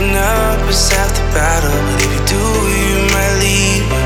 getting up, it's half the battle. But if you do, you might leave.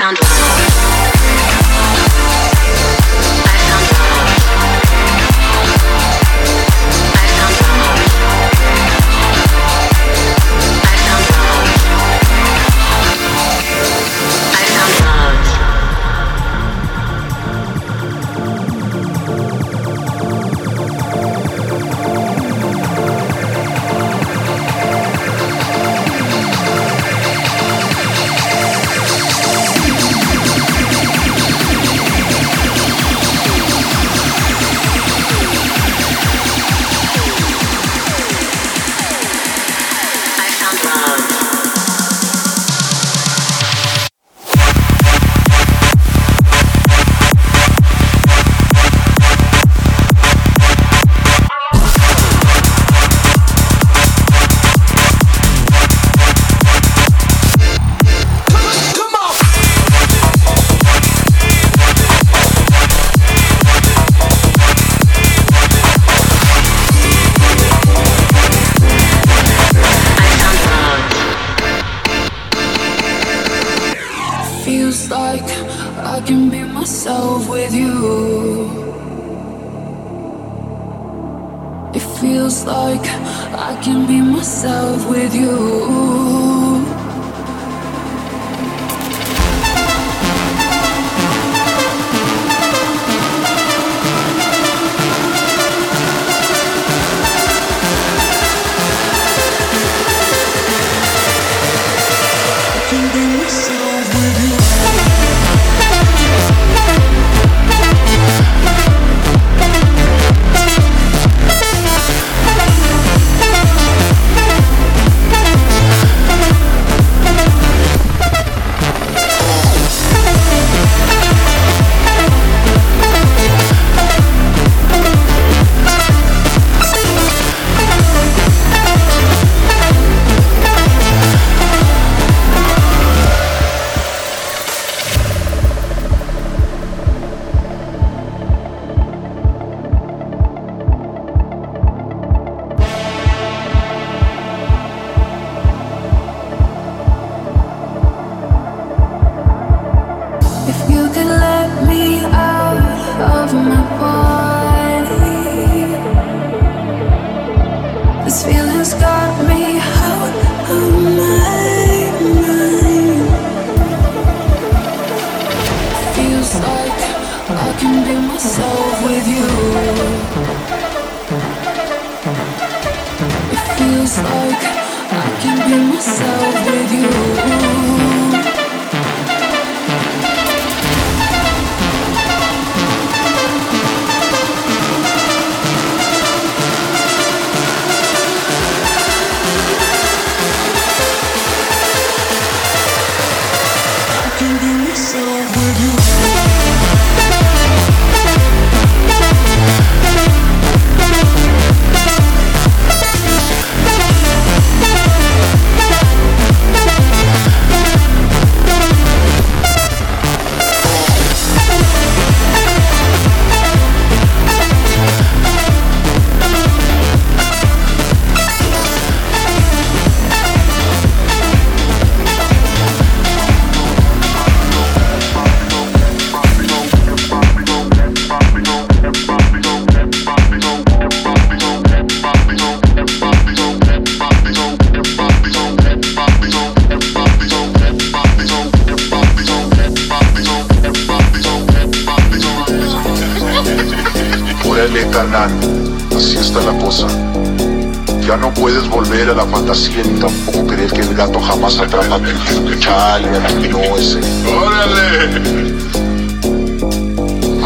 sound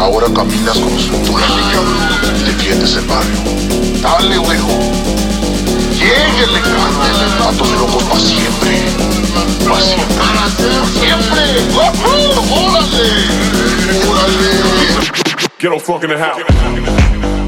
Ahora caminas como si fueras y defiendes el barrio. Dale, huevo. Lléguenle, cándele, patos locos para siempre. Para siempre. Para siempre. ¡Órale! ¡Órale! Quiero fucking the house.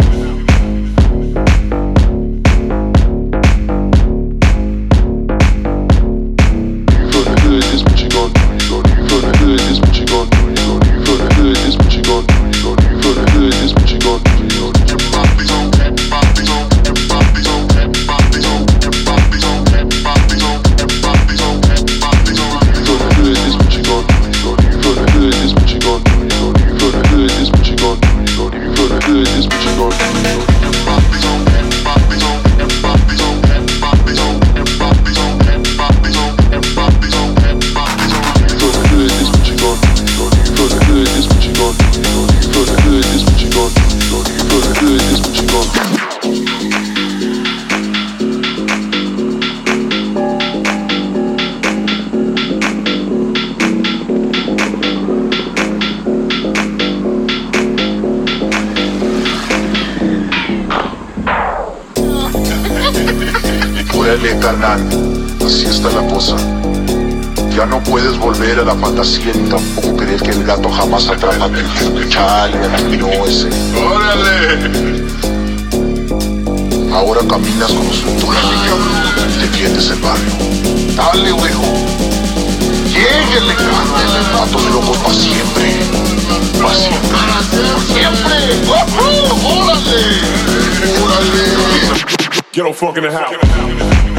ese. ¡Órale! Ahora caminas como su tula niño, defiendes el barrio. Dale, ovejo. Lléguenle, cándale, pato de locos para siempre. Para siempre. ¡Para siempre! ¡Órale! ¡Órale! Get on fucking the house.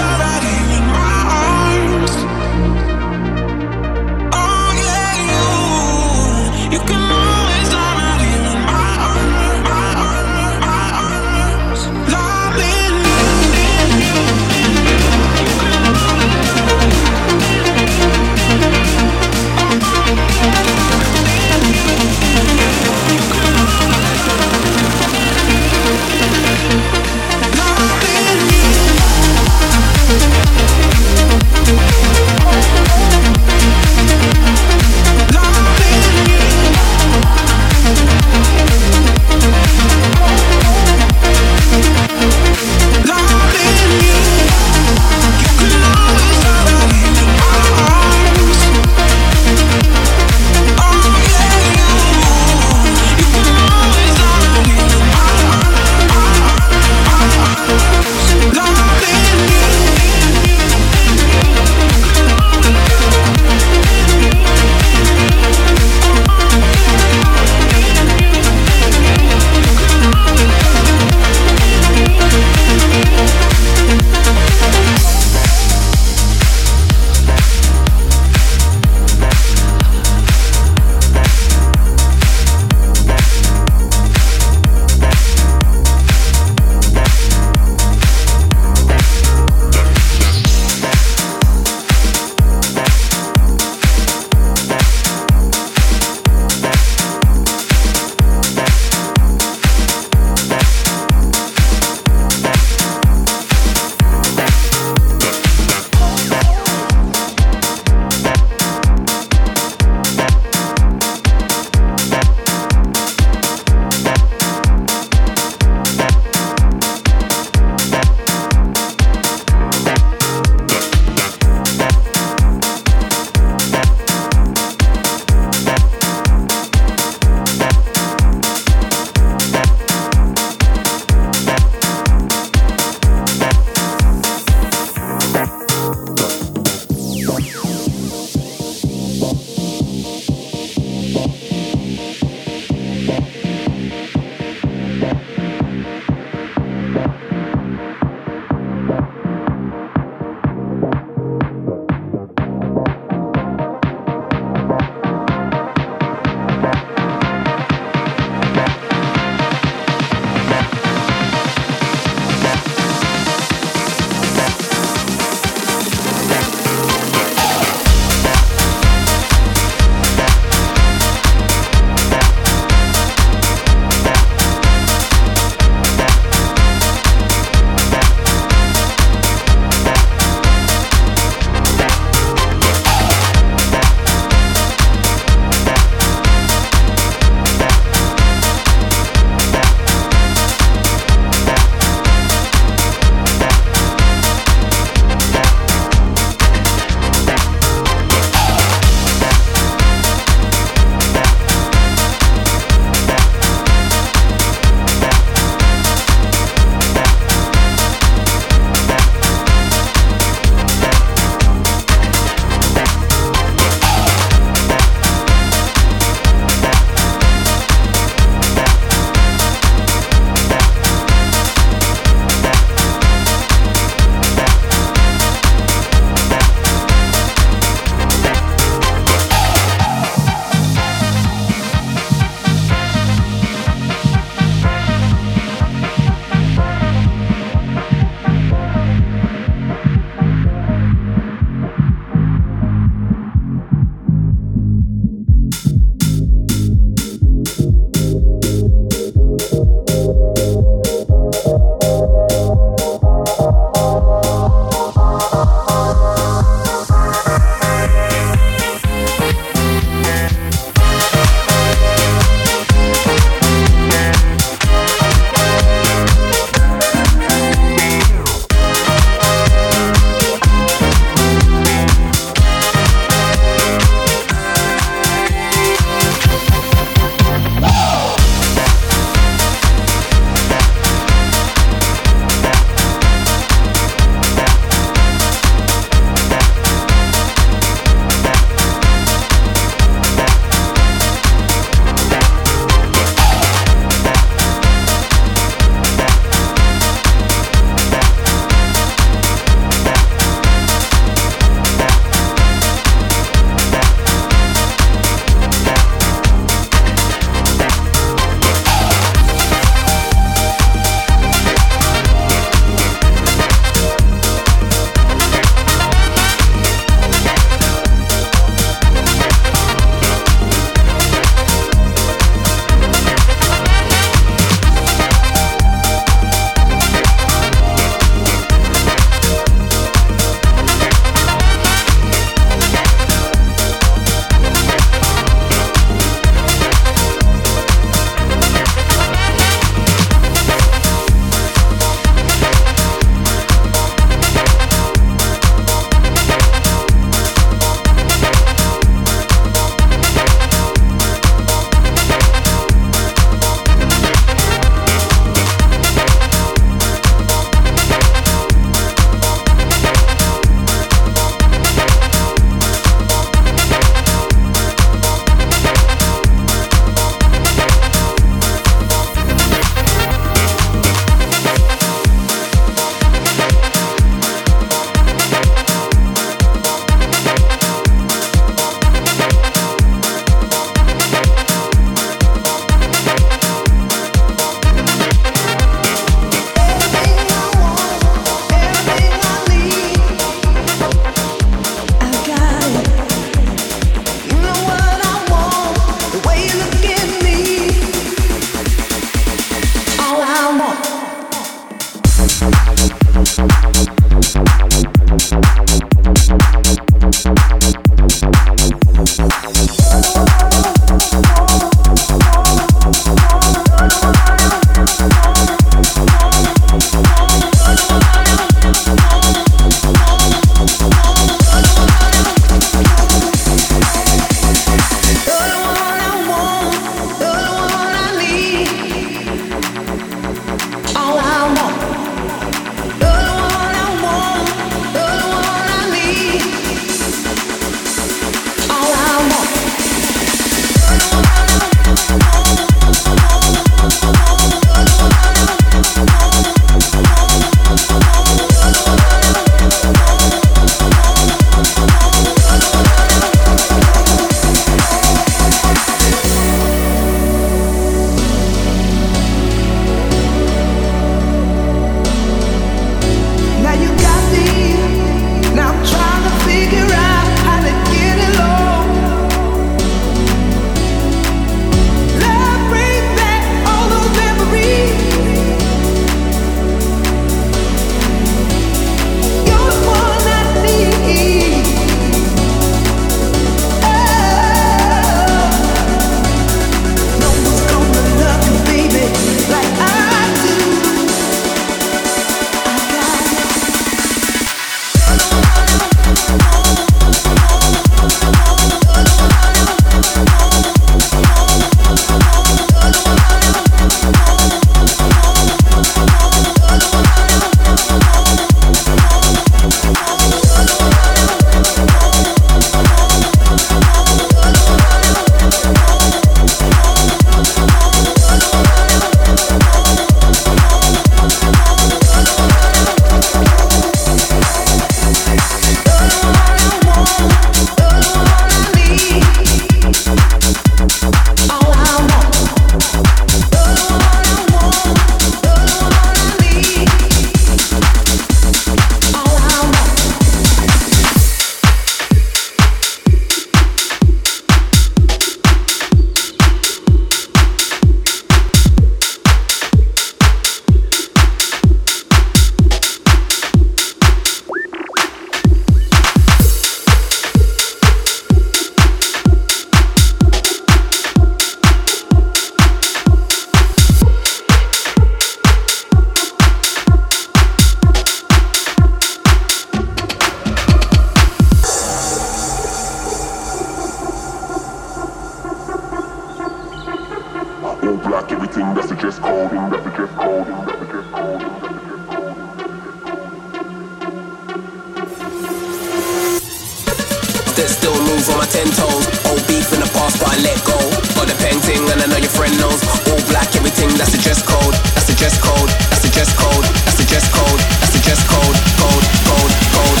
Move on my ten toes. Old beef in the past, but I let go. Got the painting, and I know your friend knows. All black, everything, that's the dress code. That's the dress code. That's the dress code. That's the dress code. That's the dress code. Code, code, code.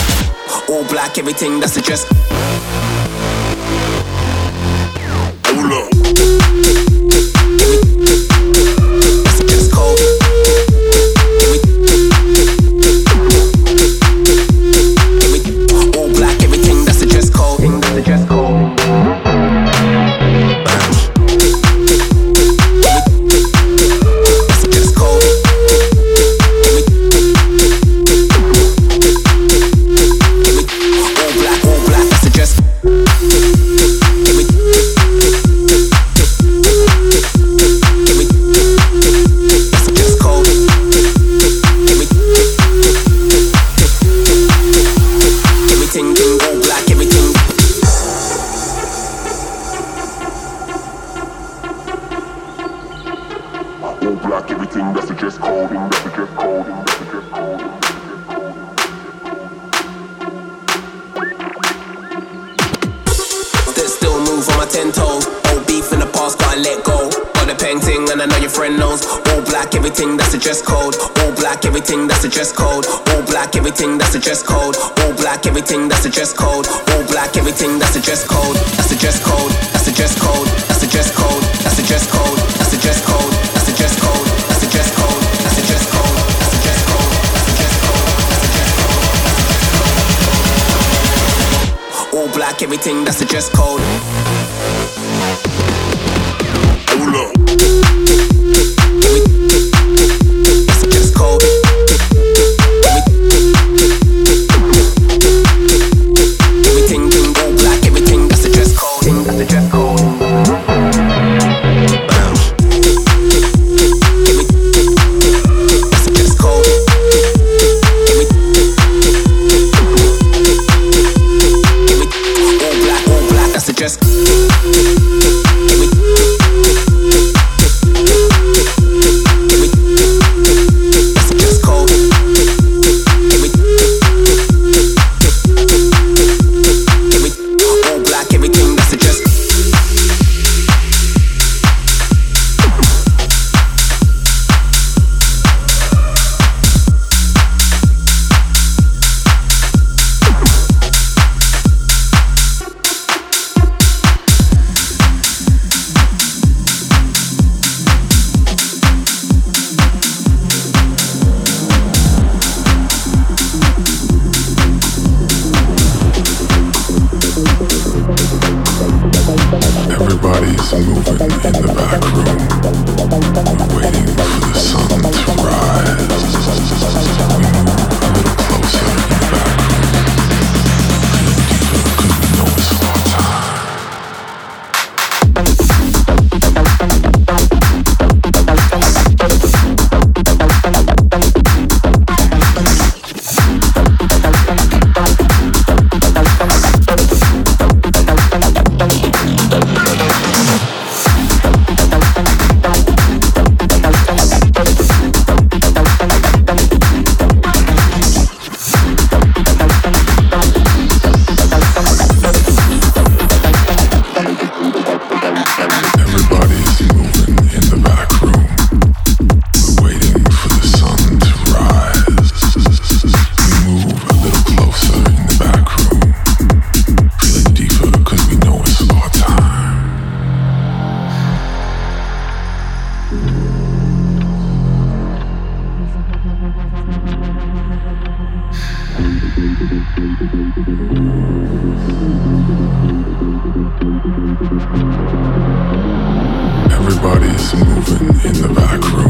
All black, everything, that's the dress. that's the dress code. bodies moving in the back room.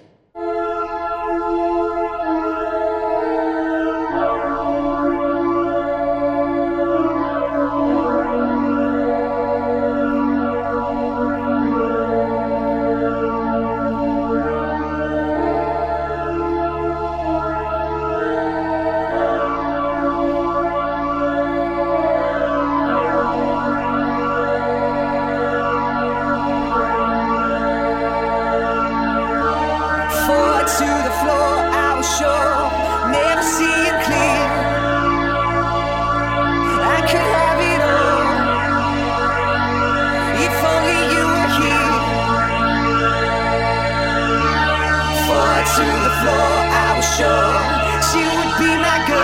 be like a